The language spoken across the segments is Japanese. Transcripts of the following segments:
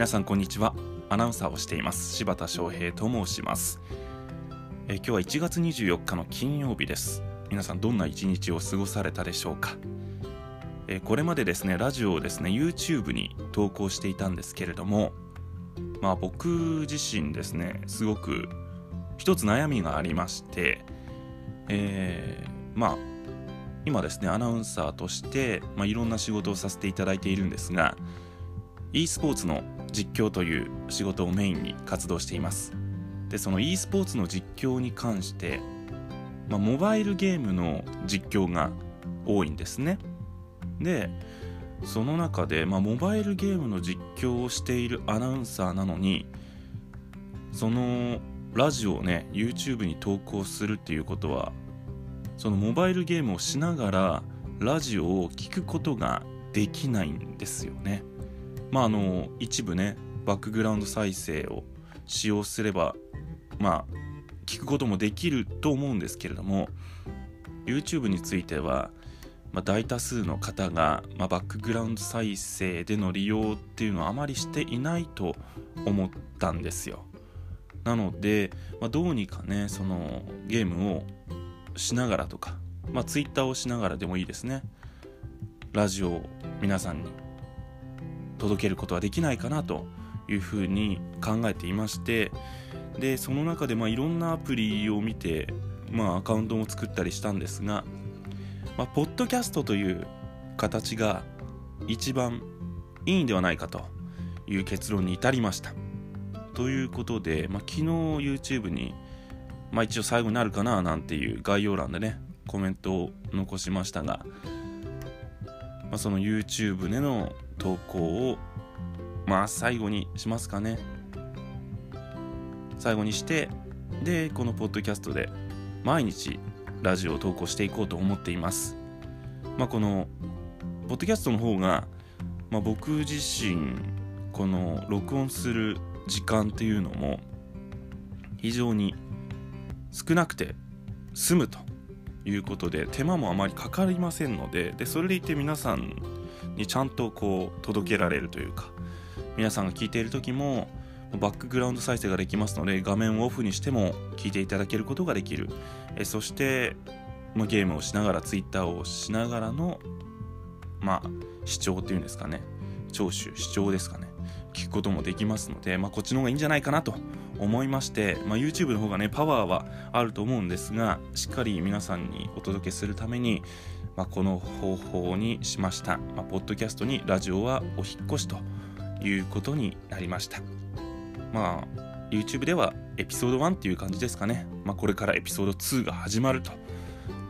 皆さんこんにちは。アナウンサーをしています。柴田翔平と申します。え今日は1月24日の金曜日です。皆さんどんな一日を過ごされたでしょうか。えこれまでですねラジオをですね YouTube に投稿していたんですけれどもまあ僕自身ですねすごく一つ悩みがありましてえー、まあ今ですねアナウンサーとして、まあ、いろんな仕事をさせていただいているんですが e スポーツの実況という仕事をメインに活動しています。でその e スポーツの実況に関して、まあ、モバイルゲームの実況が多いんですね。でその中で、まあ、モバイルゲームの実況をしているアナウンサーなのにそのラジオをね YouTube に投稿するっていうことはそのモバイルゲームをしながらラジオを聴くことができないんですよね。まああの一部ねバックグラウンド再生を使用すればまあ聞くこともできると思うんですけれども YouTube については、まあ、大多数の方が、まあ、バックグラウンド再生での利用っていうのはあまりしていないと思ったんですよ。なので、まあ、どうにかねそのゲームをしながらとか、まあ、Twitter をしながらでもいいですね。ラジオを皆さんに届けることはできないかなというふうに考えていましてでその中でまあいろんなアプリを見て、まあ、アカウントも作ったりしたんですが、まあ、ポッドキャストという形が一番いいんではないかという結論に至りました。ということで、まあ、昨日 YouTube に、まあ、一応最後になるかななんていう概要欄でねコメントを残しましたが、まあ、その YouTube での投稿をまあ最後にしますかね。最後にしてでこのポッドキャストで毎日ラジオを投稿していこうと思っています。まあこのポッドキャストの方が、まあ、僕自身この録音する時間っていうのも非常に少なくて済むということで手間もあまりかかりませんのででそれでいて皆さんにちゃんとこう届けられるというか皆さんが聞いている時もバックグラウンド再生ができますので画面をオフにしても聞いていただけることができる。えそして、ま、ゲームをしながら Twitter をしながらのまあ視聴っていうんですかね。聴取視聴ですかね。聞くこともできますので、まあ、こっちの方がいいんじゃないかなと思いまして、まあ、YouTube の方がねパワーはあると思うんですがしっかり皆さんにお届けするためにまあ、この方法にしました、まあ、ポッドキャストにラジオはお引越しということになりました。まあ YouTube ではエピソード1っていう感じですかね、まあ、これからエピソード2が始まると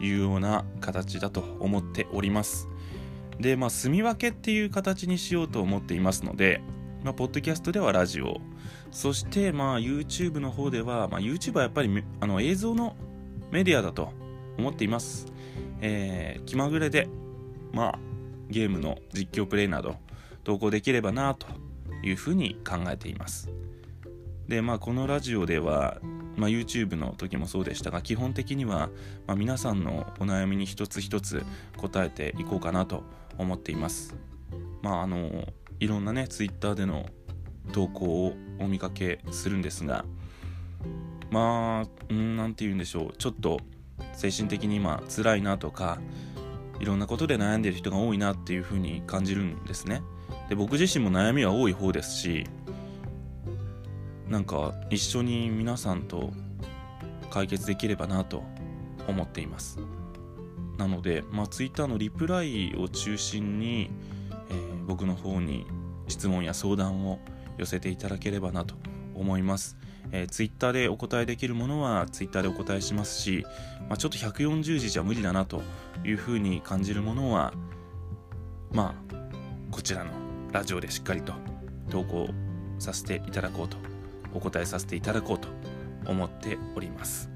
いうような形だと思っております。でまあ住み分けっていう形にしようと思っていますので、まあ、ポッドキャストではラジオそしてまあ YouTube の方では、まあ、YouTube はやっぱりあの映像のメディアだと思っていますえー、気まぐれで、まあ、ゲームの実況プレイなど投稿できればなというふうに考えています。で、まあ、このラジオでは、まあ、YouTube の時もそうでしたが、基本的には、まあ、皆さんのお悩みに一つ一つ答えていこうかなと思っています。まあ、あの、いろんなね、Twitter での投稿をお見かけするんですが、まあ、うん、なんて言うんでしょう、ちょっと、精神的に今辛いなとかいろんなことで悩んでる人が多いなっていうふうに感じるんですね。で僕自身も悩みは多い方ですしなんか一緒に皆さんと解決できればなと思っています。なので、まあ、Twitter のリプライを中心に、えー、僕の方に質問や相談を寄せていただければなと思います。えー、ツイッターでお答えできるものはツイッターでお答えしますし、まあ、ちょっと140字じゃ無理だなというふうに感じるものはまあこちらのラジオでしっかりと投稿させていただこうとお答えさせていただこうと思っております。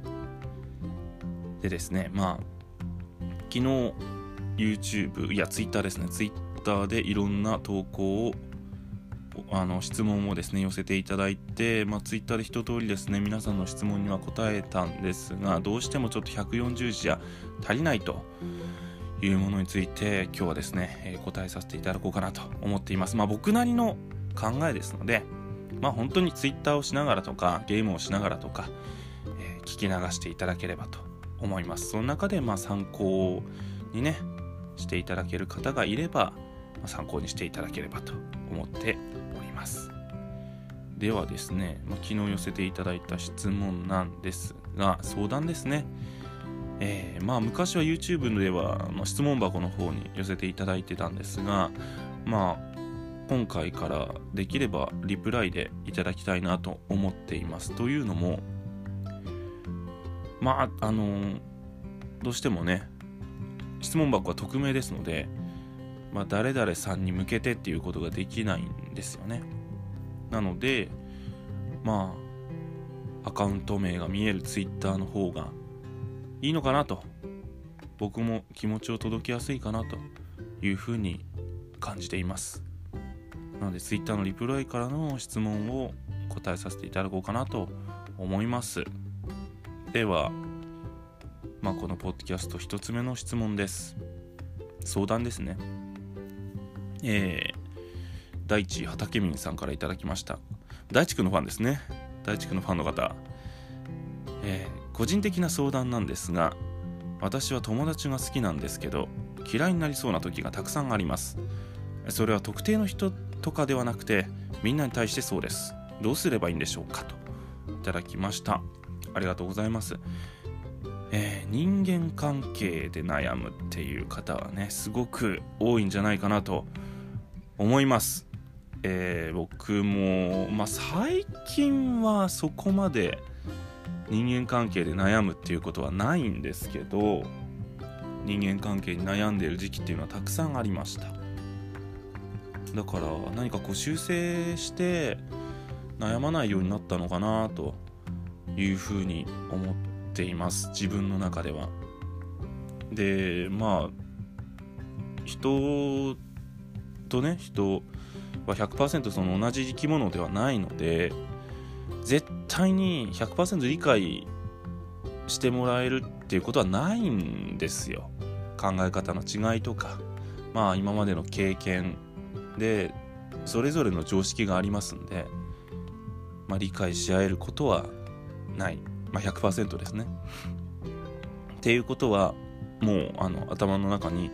でですねまあ昨日 YouTube いや Twitter ですね。Twitter でいろんな投稿をあの質問をですね寄せていただいて、まあ、ツイッターで一通りですね皆さんの質問には答えたんですがどうしてもちょっと140字じゃ足りないというものについて今日はですね、え、答えさせていただこうかなと思っています。まあ、僕なりの考えですのでまあ本当に Twitter をしながらとかゲームをしながらとか、えー、聞き流していただければと思いますその中でま参考にねしていただける方がいれば、参考にしていただければと思っております。ではですね、まあ、昨日寄せていただいた質問なんですが相談ですね。えー、まあ昔は YouTube では質問箱の方に寄せていただいてたんですがまあ今回からできればリプライでいただきたいなと思っています。というのもまああの、どうしてもね質問箱は匿名ですので、まあ、誰々さんに向けてっていうことができないんですよね。なのでまあアカウント名が見える Twitter の方がいいのかなと。僕も気持ちを届けやすいかなというふうに感じています。なので Twitter のリプライからの質問を答えさせていただこうかなと思います。ではまあこのポッドキャスト1つ目の質問です。相談ですね。えー、大地畠民さんから頂きました。大地区のファンですね。大地区のファンの方。えー個人的な相談なんですが私は友達が好きなんですけど嫌いになりそうな時がたくさんあります。それは特定の人とかではなくてみんなに対してそうです。どうすればいいんでしょうかと。いただきました。ありがとうございます。えー、人間関係で悩むっていう方はねすごく多いんじゃないかなと、思います。えー、僕も、まあ、最近はそこまで人間関係で悩むっていうことはないんですけど人間関係に悩んでいる時期っていうのはたくさんありました。だから何かこう修正して悩まないようになったのかなというふうに思っています。自分の中では。でまあ人とね人は100%その同じ生き物ではないので絶対に100%理解してもらえるっていうことはないんですよ。考え方の違いとか。まあ今までの経験でそれぞれの常識がありますんで、まあ、理解し合えることはない、まあ、100%ですね。っていうことはもうあの頭の中に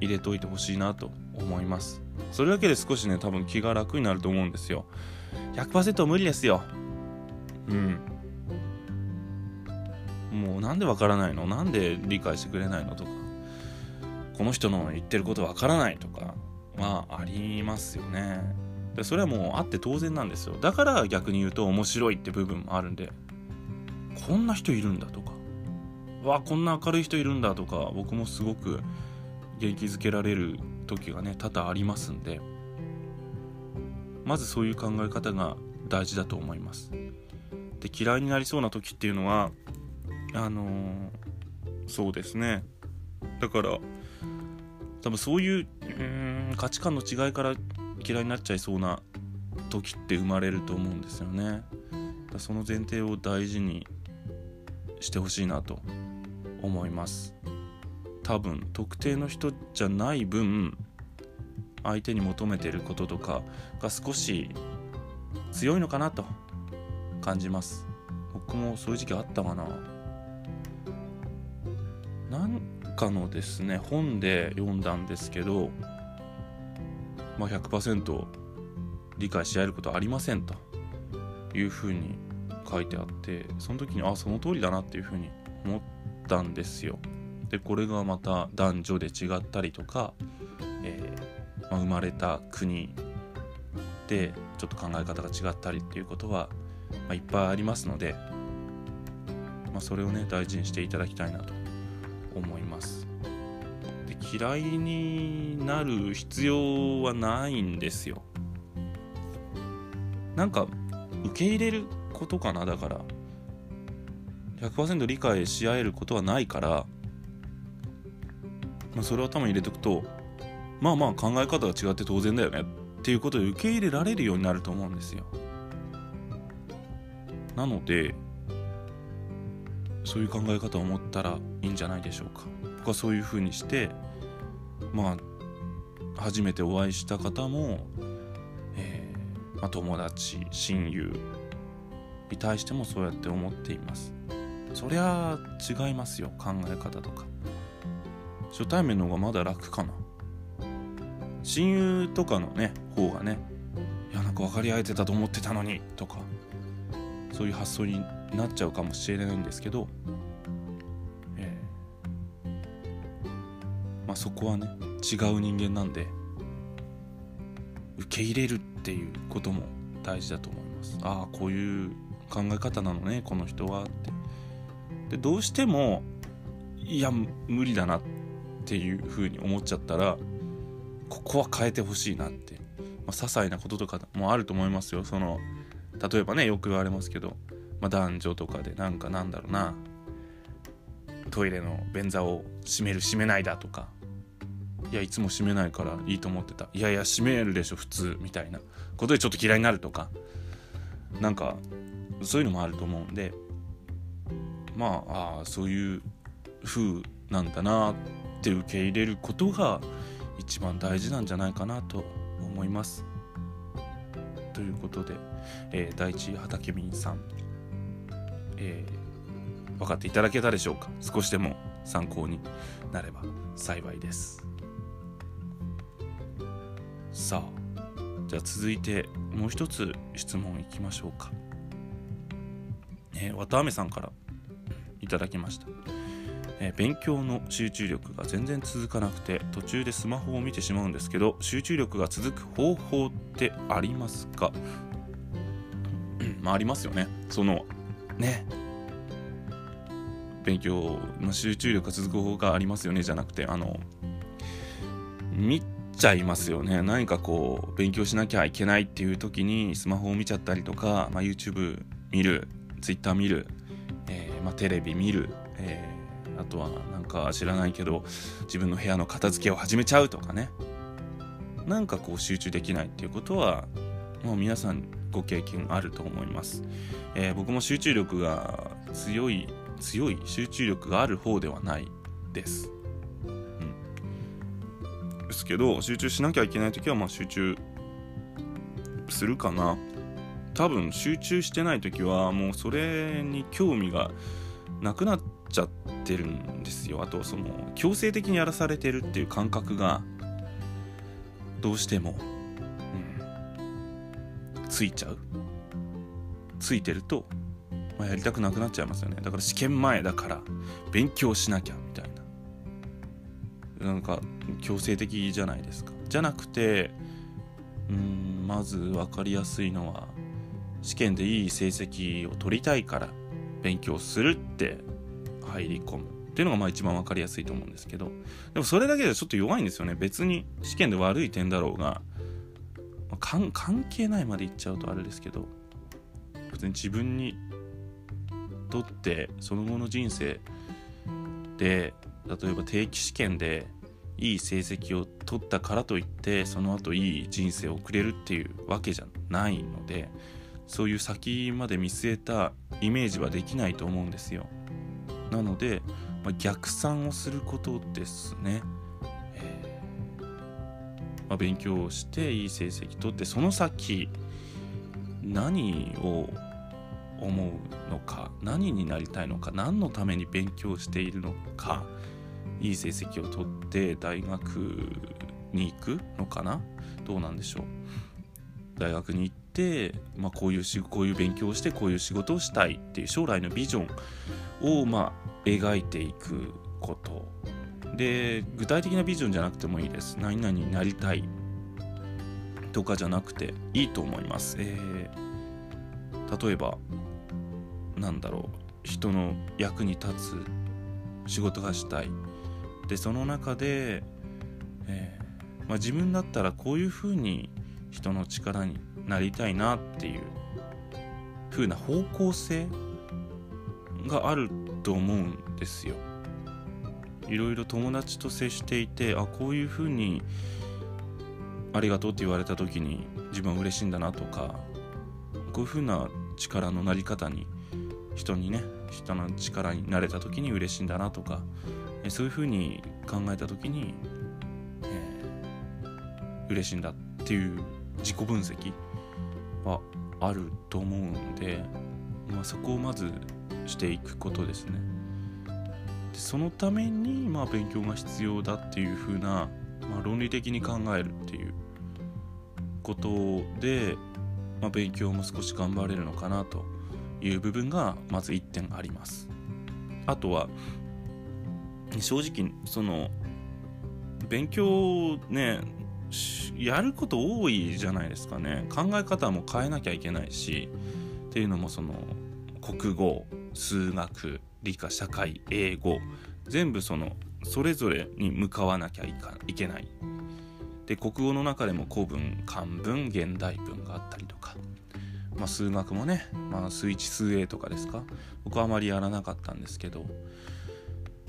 入れておいてほしいなと思います。それだけで少しね多分気が楽になると思うんですよ。100%無理ですよ。うん。もうなんでわからないの？なんで理解してくれないのとか。この人の言ってることわからないとか。はありますよね。でそれはもうあって当然なんですよ。だから逆に言うと面白いって部分もあるんで。こんな人いるんだとか。わこんな明るい人いるんだとか。僕もすごく元気づけられる時がね多々ありますんでまずそういう考え方が大事だと思います。で嫌いになりそうな時っていうのはあのー、そうですね。だから多分そういううん価値観の違いから嫌いになっちゃいそうな時って生まれると思うんですよね。だその前提を大事にしてほしいなと思います。多分特定の人じゃない分相手に求めてることとかが少し強いのかなと感じます。僕もそういう時期あったかな。なんかのですね本で読んだんですけど、まあ100%理解し合えることはありませんというふうに書いてあってその時にあその通りだなっていうふうに思ったんですよ。でこれがまた男女で違ったりとか、えー、まあ、生まれた国でちょっと考え方が違ったりっていうことはまあ、いっぱいありますので、まあ、それをね大事にしていただきたいなと思います。で嫌いになる必要はないんですよ。なんか受け入れることかな？だから100%理解し合えることはないから、まあ、それを頭に入れておくとまあまあ考え方が違って当然だよねっていうことで受け入れられるようになると思うんですよ。なのでそういう考え方を持ったらいいんじゃないでしょうか。僕はそういうふうにしてまあ初めてお会いした方も、えまあ、友達親友に対してもそうやって思っています。そりゃ違いますよ考え方とか。初対面の方がまだ楽かな。親友とかのね方がねいやなんか分かり合えてたと思ってたのにとかそういう発想になっちゃうかもしれないんですけど、えー、まあ、そこはね違う人間なんで受け入れるっていうことも大事だと思います。ああこういう考え方なのねこの人はって。でどうしてもいや無理だなってていうふうに思っちゃったらここは変えてほしいなって、まあ、些細なこととかもあると思いますよ。その例えばねよく言われますけど、まあ、男女とかでなんかなんだろうな。トイレの便座を閉める閉めないだとか。いやいつも閉めないからいいと思ってた。いやいや閉めるでしょ普通。みたいな。ことでちょっと嫌いになるとか。なんかそういうのもあると思うんで。まああそういう風なんだなって受け入れることが一番大事なんじゃないかなと思います。ということで、えー、第一畑民さん、えー、分かっていただけたでしょうか？少しでも参考になれば幸いです。さあじゃあ続いてもう一つ質問いきましょうか。えー、綿あめさんからいただきました、え、勉強の集中力が全然続かなくて途中でスマホを見てしまうんですけど集中力が続く方法ってありますか？まあありますよね。そのね。勉強の集中力が続く方法がありますよねじゃなくてあの見ちゃいますよね。何かこう勉強しなきゃいけないっていう時にスマホを見ちゃったりとか、まあ、YouTube 見る Twitter 見る、えー、まあ、テレビ見る、えー、あとはなんか知らないけど自分の部屋の片付けを始めちゃうとかね。なんかこう集中できないっていうことはもう皆さんご経験あると思います、えー、僕も集中力が強い強い集中力がある方ではないです、うん、ですけど集中しなきゃいけない時はまあ集中するかな。多分集中してない時はもうそれに興味がなくなってるんですよ。あとその強制的にやらされてるっていう感覚がどうしても、うん、ついちゃう。ついてると、まあ、やりたくなくなっちゃいますよね。だから試験前だから勉強しなきゃみたいな。なんか強制的じゃないですか。じゃなくてうんまず分かりやすいのは試験でいい成績を取りたいから勉強するって入り込む。っていうのがまあ一番分かりやすいと思うんですけど。でもそれだけでちょっと弱いんですよね。別に試験で悪い点だろうが、まあ、関係ないまで言っちゃうとあれですけど。別に自分にとってその後の人生で例えば定期試験でいい成績を取ったからといってその後いい人生を送れるっていうわけじゃないのでそういう先まで見据えたイメージはできないと思うんですよ。なので、まあ、逆算をすることですね、えー、まあ、勉強をしていい成績取ってその先何を思うのか何になりたいのか何のために勉強しているのかいい成績を取って大学に行くのかな？どうなんでしょう？大学に行って、まあ、こういうしこういう勉強をしてこういう仕事をしたいっていう将来のビジョンをまあ描いていくこと。で具体的なビジョンじゃなくてもいいです。何々になりたいとかじゃなくていいと思います、えー、例えばなんだろう。人の役に立つ仕事がしたい。でその中で、えー、まあ、自分だったらこういうふうに人の力になりたいなっていう風な方向性があると思うんですよ。いろいろ友達と接していてあこういう風にありがとうって言われた時に自分は嬉しいんだなとかこういう風な力のなり方に人にね人の力になれた時に嬉しいんだなとかそういう風に考えた時に、えー、嬉しいんだっていう自己分析はあると思うんで、まあ、そこをまずしていくことですね。でそのためにまあ勉強が必要だっていうふうな、まあ、論理的に考えるっていうことで、まあ、勉強も少し頑張れるのかなという部分がまず1点あります。あとは正直その勉強ねやること多いじゃないですかね。考え方も変えなきゃいけないしっていうのもその国語数学理科社会英語全部そのそれぞれに向かわなきゃいかいけない。で国語の中でも古文漢文現代文があったりとか、まあ、数学もね、まあ、数1数 A とかですか。僕はあまりやらなかったんですけど、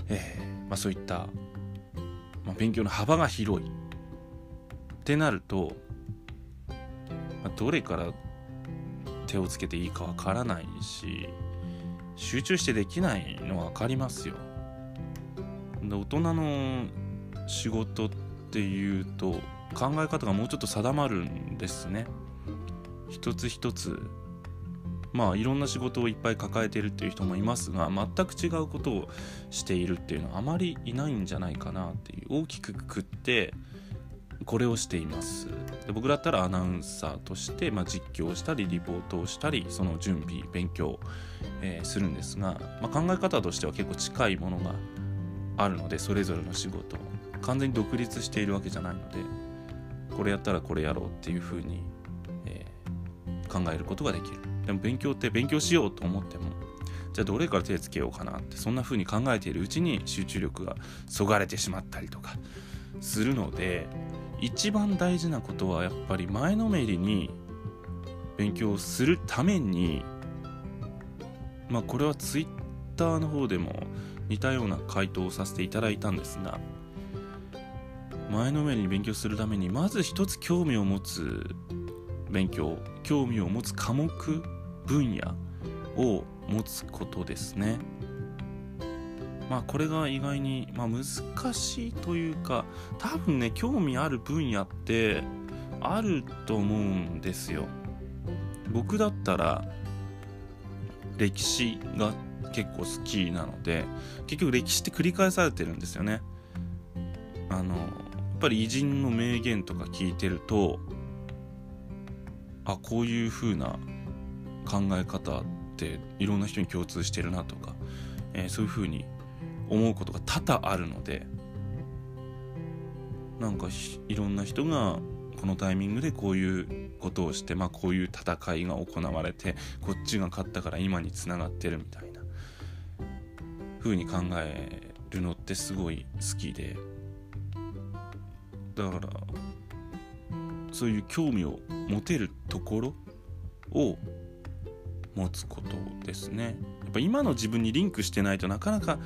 えーまあ、そういった、まあ、勉強の幅が広い。ってなると、まあ、どれから手をつけていいかわからないし集中してできないのは分かりますよ。で大人の仕事っていうと考え方がもうちょっと定まるんですね。一つ一つまあいろんな仕事をいっぱい抱えてるっていう人もいますが全く違うことをしているっていうのはあまりいないんじゃないかなっていう大きくくくってこれをしています。で僕だったらアナウンサーとして、まあ、実況したりリポートをしたりその準備勉強、えー、するんですが、まあ、考え方としては結構近いものがあるのでそれぞれの仕事完全に独立しているわけじゃないのでこれやったらこれやろうっていうふうに、えー、考えることができる。でも勉強って勉強しようと思ってもじゃあどれから手つけようかなってそんな風に考えているうちに集中力がそがれてしまったりとかするので一番大事なことはやっぱり前のめりに勉強するためにまあこれはツイッターの方でも似たような回答をさせていただいたんですが前のめりに勉強するためにまず一つ興味を持つ勉強興味を持つ科目分野を持つことですね。まあこれが意外に、まあ、難しいというか多分ね興味ある分野ってあると思うんですよ。僕だったら歴史が結構好きなので結局歴史って繰り返されてるんですよね。あのやっぱり偉人の名言とか聞いてるとあこういう風な考え方っていろんな人に共通してるなとか、えー、そういう風に思うことが多々あるのでなんかいろんな人がこのタイミングでこういうことをして、まあ、こういう戦いが行われてこっちが勝ったから今につながってるみたいな風に考えるのってすごい好きでだからそういう興味を持てるところを持つことですね。やっぱ今の自分にリンクしてないとなかなか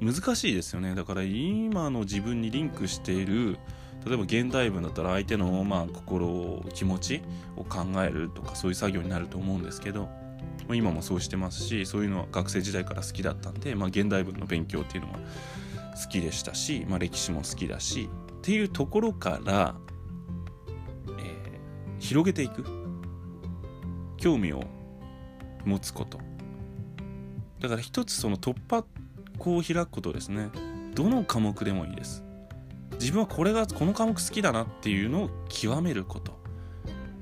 難しいですよね。だから今の自分にリンクしている例えば現代文だったら相手のまあ心気持ちを考えるとかそういう作業になると思うんですけど今もそうしてますしそういうのは学生時代から好きだったんで、まあ、現代文の勉強っていうのは好きでしたし、まあ、歴史も好きだしっていうところから、えー、広げていく。興味を持つこと。だから一つその突破口を開くことですね。どの科目でもいいです。自分はこれがこの科目好きだなっていうのを極めること。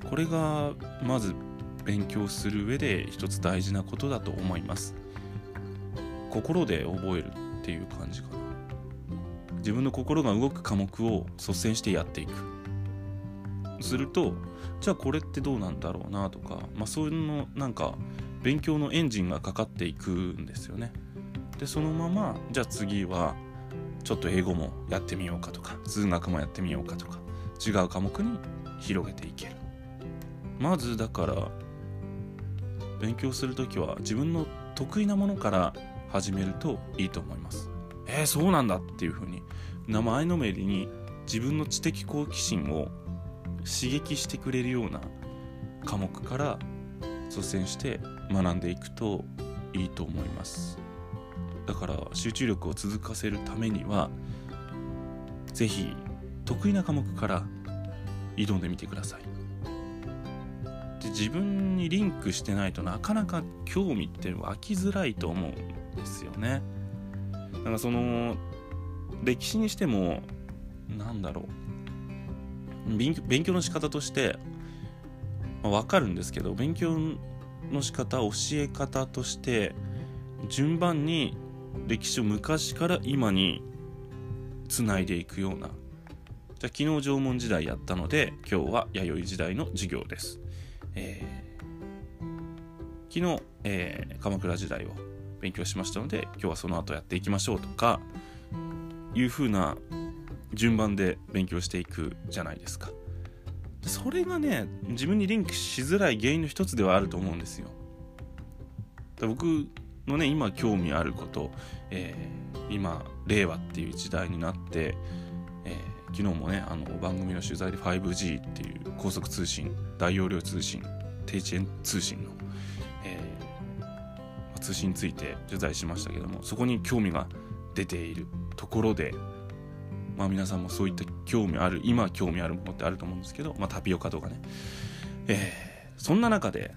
これがまず勉強する上で一つ大事なことだと思います。心で覚えるっていう感じかな。自分の心が動く科目を率先してやっていく。するとじゃあこれってどうなんだろうなとか、まあ、そういうのなんか勉強のエンジンがかかっていくんですよね。でそのままじゃあ次はちょっと英語もやってみようかとか数学もやってみようかとか違う科目に広げていける。まずだから勉強する時は自分の得意なものから始めるといいと思います。えー、そうなんだっていうふうに名前のめりに自分の知的好奇心を刺激してくれるような科目から率先して学んでいくといいと思います。だから集中力を続かせるためには是非得意な科目から挑んでみてくださいで自分にリンクしてないとなかなか興味って湧きづらいと思うんですよね。だからその歴史にしてもなんだろう勉強の仕方として、まあ、分かるんですけど勉強の仕方教え方として順番に歴史を昔から今につないでいくような。じゃあ昨日縄文時代やったので今日は弥生時代の授業です、えー、昨日、えー、鎌倉時代を勉強しましたので今日はその後やっていきましょうとかいう風な順番で勉強していくじゃないですか。それがね自分にリンクしづらい原因の一つではあると思うんですよ。僕のね今興味あること、えー、今令和っていう時代になって、えー、昨日もねあの番組の取材で 5G っていう高速通信大容量通信低遅延通信の、えー、通信について取材しましたけどもそこに興味が出ているところでまあ皆さんもそういった興味ある今興味あるものってあると思うんですけど、まあ、タピオカとかね、えー、そんな中で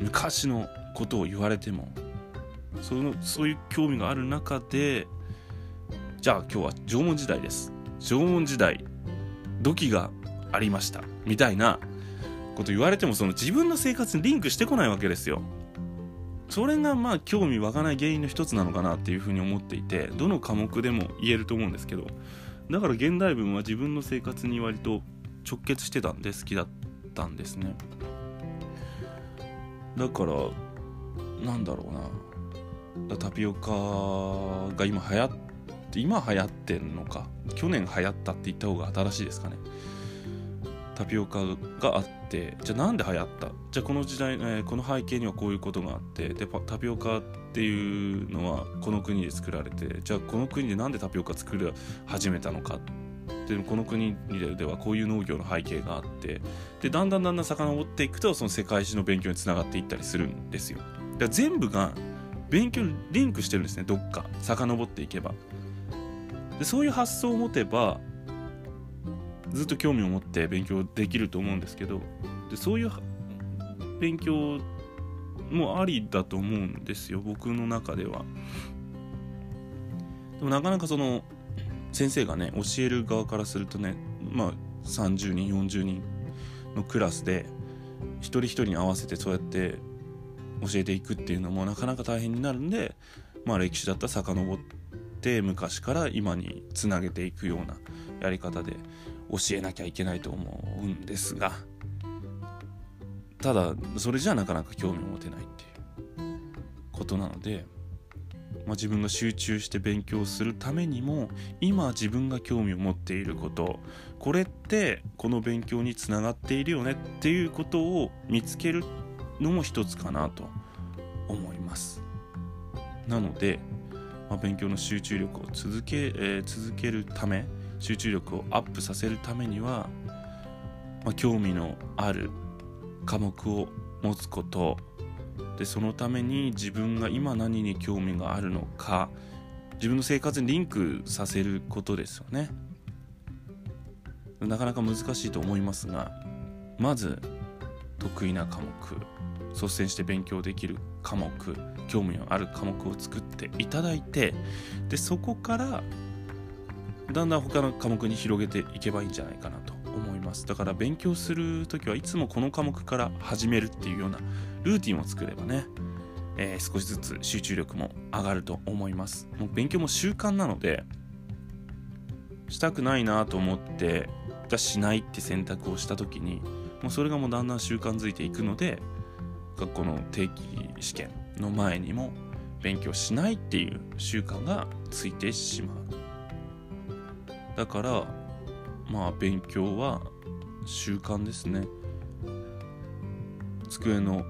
昔のことを言われてもそのそういう興味がある中でじゃあ今日は縄文時代です。縄文時代土器がありましたみたいなこと言われてもその自分の生活にリンクしてこないわけですよ。それがまあ興味湧かない原因の一つなのかなっていうふうに思っていてどの科目でも言えると思うんですけどだから現代文は自分の生活に割と直結してたんで好きだったんですね。だからなんだろうな。タピオカが今流行って今流行ってんのか。去年流行ったって言った方が新しいですかね。タピオカがあってじゃあなんで流行った？じゃあこの時代、えー、この背景にはこういうことがあってでタピオカっていうのはこの国で作られてじゃあこの国でなんでタピオカ作り始めたのか？でこの国ではこういう農業の背景があってでだんだんだんだん遡っていくとその世界史の勉強につながっていったりするんですよ。だ全部が勉強にリンクしてるんですねどっか。遡っていけば。でそういう発想を持てばずっと興味を持って勉強できると思うんですけどでそういう勉強もありだと思うんですよ僕の中では。でもなかなかその先生がね教える側からするとねまあ30人40人のクラスで一人一人に合わせてそうやって教えていくっていうのもなかなか大変になるんで、まあ、歴史だったら遡って昔から今につなげていくようなやり方で教えなきゃいけないと思うんですがただそれじゃなかなか興味を持てないっていうことなので、まあ、自分が集中して勉強するためにも今自分が興味を持っていることこれってこの勉強につながっているよねっていうことを見つけるのも一つかなと思います。なので、まあ、勉強の集中力を続け,、えー、続けるため集中力をアップさせるためには、まあ、興味のある科目を持つこと。でそのために自分が今何に興味があるのか自分の生活にリンクさせることですよね。なかなか難しいと思いますがまず得意な科目。率先して勉強できる科目興味のある科目を作っていただいてでそこからだんだん他の科目に広げていけばいいんじゃないかなと思います。だから勉強する時はいつもこの科目から始めるっていうようなルーティンを作ればね、えー、少しずつ集中力も上がると思います。もう勉強も習慣なのでしたくないなと思ってじゃしないって選択をした時にもうそれがもうだんだん習慣づいていくので学校の定期試験の前にも勉強しないっていう習慣がついてしまう。だからまあ勉強は習慣ですね。机の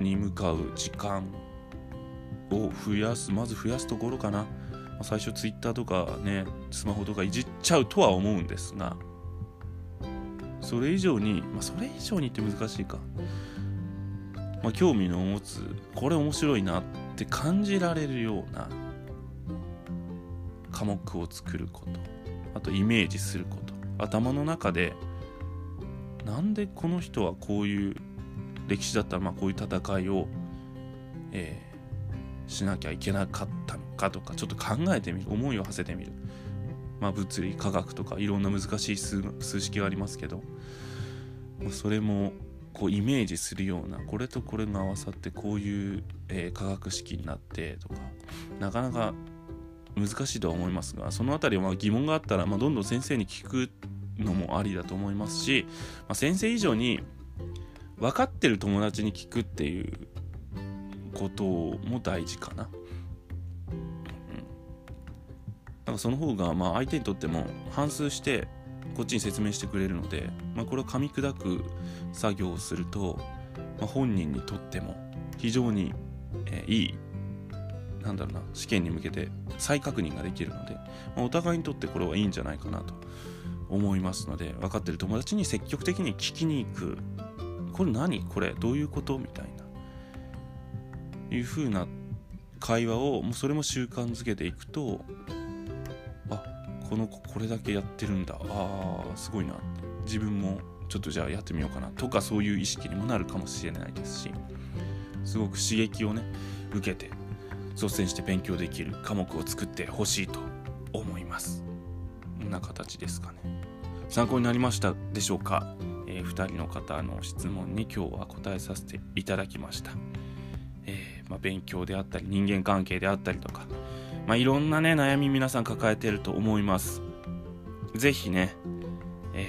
に向かう時間を増やすまず増やすところかな。最初ツイッターとかねスマホとかいじっちゃうとは思うんですがそれ以上にまあそれ以上にって難しいか。まあ、興味の持つこれ面白いなって感じられるような科目を作ること。あとイメージすること。頭の中でなんでこの人はこういう歴史だったらまあこういう戦いを、えー、しなきゃいけなかったのかとかちょっと考えてみる。思いを馳せてみる、まあ、物理科学とかいろんな難しい数数式がありますけど、まあ、それもこうイメージするようなこれとこれが合わさってこういう、えー、化学式になってとかなかなか難しいとは思いますがその辺りは疑問があったら、まあ、どんどん先生に聞くのもありだと思いますし、まあ、先生以上に分かってる友達に聞くっていうことも大事かな。うん、なんかその方がまあ相手にとっても反数してこっちに説明してくれるので、まあ、これを噛み砕く作業をすると、まあ、本人にとっても非常に、えー、いいなんだろうな試験に向けて再確認ができるので、まあ、お互いにとってこれはいいんじゃないかなと思いますので分かってる友達に積極的に聞きに行く。これ何これ？どういうこと？みたいな。いう風な会話をもうそれも習慣づけていくとこの子これだけやってるんだ。あーすごいな。自分もちょっとじゃあやってみようかな。とかそういう意識にもなるかもしれないですしすごく刺激をね受けて率先して勉強できる科目を作ってほしいと思います。こんな形ですかね。参考になりましたでしょうか、えー、2人の方の質問に今日は答えさせていただきました、えー、まあ、勉強であったり人間関係であったりとか、まあ、いろんなね悩み皆さん抱えてると思います是非ね、え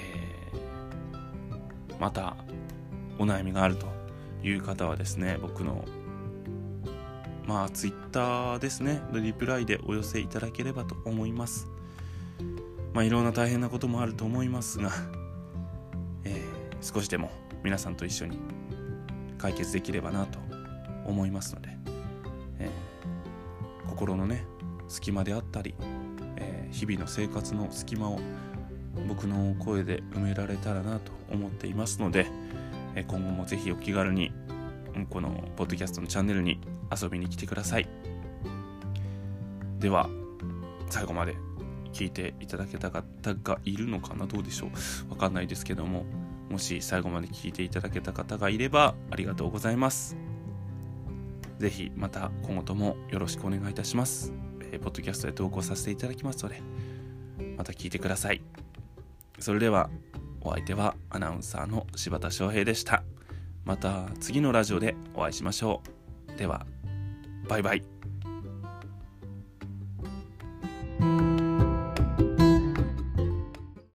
ー、またお悩みがあるという方はですね僕のまあ、ツイッターですね、リプライでお寄せいただければと思います。まあ、いろんな大変なこともあると思いますが、えー、少しでも皆さんと一緒に解決できればなと思いますので、えー、心のね、隙間であったり、えー、日々の生活の隙間を僕の声で埋められたらなと思っていますので、え今後もぜひお気軽にこのポッドキャストのチャンネルに遊びに来てください。では最後まで聞いていただけた方がいるのかな？どうでしょう？わかんないですけどももし最後まで聞いていただけた方がいればありがとうございます。ぜひまた今後ともよろしくお願いいたします、えー、ポッドキャストで投稿させていただきますのでまた聞いてください。それではお相手はアナウンサーの柴田翔平でした。また次のラジオでお会いしましょう。ではバイバイ。